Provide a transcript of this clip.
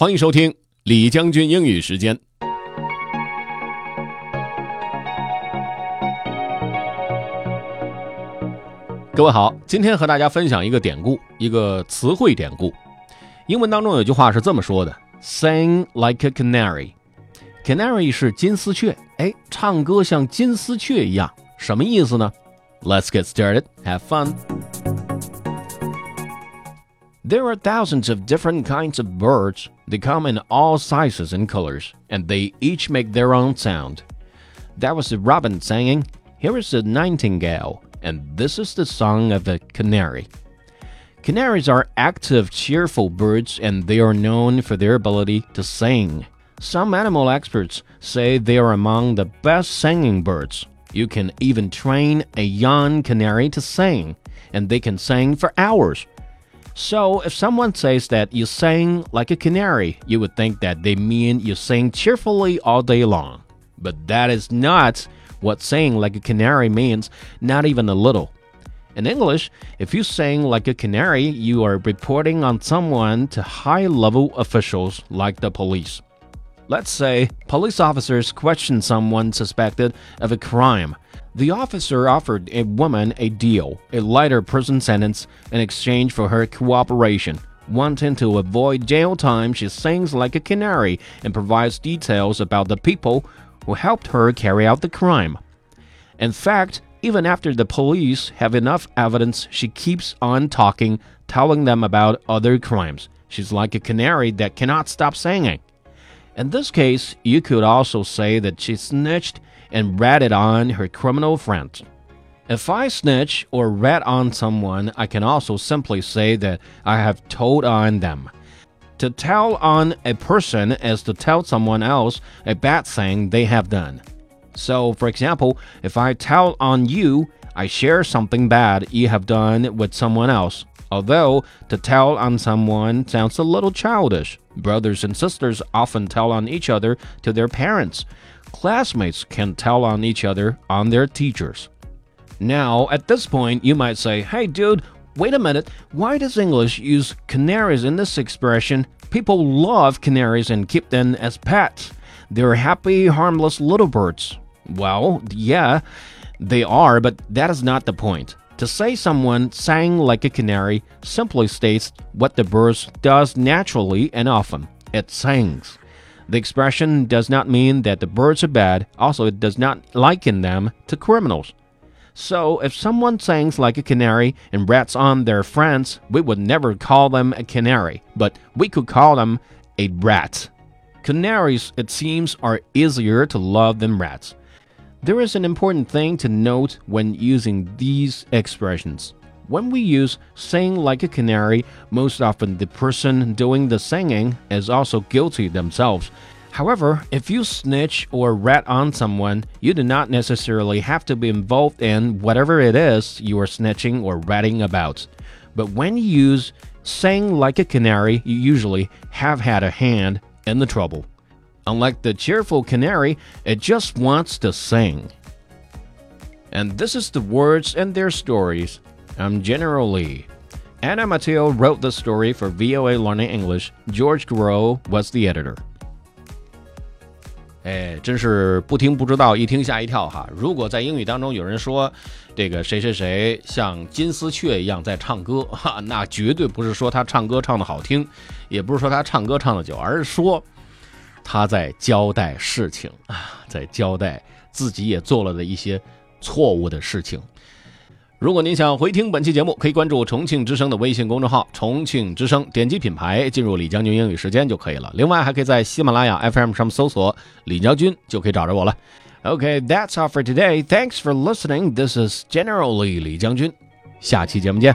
欢迎收听李将军英语时间。各位好，今天和大家分享一个典故，一个词汇典故。英文当中有句话是这么说的：“Sing like a canary。” Canary 是金丝雀，哎，唱歌像金丝雀一样，什么意思呢？Let's get started. Have fun. There are thousands of different kinds of birds. They come in all sizes and colors, and they each make their own sound. That was the robin singing. Here is the nightingale, and this is the song of the canary. Canaries are active, cheerful birds, and they are known for their ability to sing. Some animal experts say they are among the best singing birds. You can even train a young canary to sing, and they can sing for hours. So, if someone says that you sing like a canary, you would think that they mean you sing cheerfully all day long. But that is not what saying like a canary means, not even a little. In English, if you sing like a canary, you are reporting on someone to high level officials like the police. Let's say police officers question someone suspected of a crime. The officer offered a woman a deal, a lighter prison sentence, in exchange for her cooperation. Wanting to avoid jail time, she sings like a canary and provides details about the people who helped her carry out the crime. In fact, even after the police have enough evidence, she keeps on talking, telling them about other crimes. She's like a canary that cannot stop singing. In this case, you could also say that she snitched and ratted on her criminal friend. If I snitch or rat on someone, I can also simply say that I have told on them. To tell on a person is to tell someone else a bad thing they have done. So, for example, if I tell on you, I share something bad you have done with someone else. Although to tell on someone sounds a little childish. Brothers and sisters often tell on each other to their parents. Classmates can tell on each other on their teachers. Now, at this point, you might say, hey, dude, wait a minute. Why does English use canaries in this expression? People love canaries and keep them as pets. They're happy, harmless little birds. Well, yeah, they are, but that is not the point. To say someone sang like a canary simply states what the bird does naturally and often. It sings. The expression does not mean that the birds are bad, also, it does not liken them to criminals. So, if someone sings like a canary and rats on their friends, we would never call them a canary, but we could call them a rat. Canaries, it seems, are easier to love than rats. There is an important thing to note when using these expressions. When we use sing like a canary, most often the person doing the singing is also guilty themselves. However, if you snitch or rat on someone, you do not necessarily have to be involved in whatever it is you are snitching or ratting about. But when you use sing like a canary, you usually have had a hand in the trouble. Unlike the cheerful canary, it just wants to sing. And this is the words and their stories. I'm General Lee. Anna Matteo wrote the story for VOA Learning English. George Grow was the editor. 哎，真是不听不知道，一听吓一跳哈！如果在英语当中有人说这个谁谁谁像金丝雀一样在唱歌，哈，那绝对不是说他唱歌唱的好听，也不是说他唱歌唱的久，而是说他在交代事情啊，在交代自己也做了的一些错误的事情。如果您想回听本期节目，可以关注重庆之声的微信公众号“重庆之声”，点击品牌进入李将军英语时间就可以了。另外，还可以在喜马拉雅 FM 上搜索“李将军”，就可以找着我了。Okay, that's all for today. Thanks for listening. This is General Lee 李将军，下期节目见。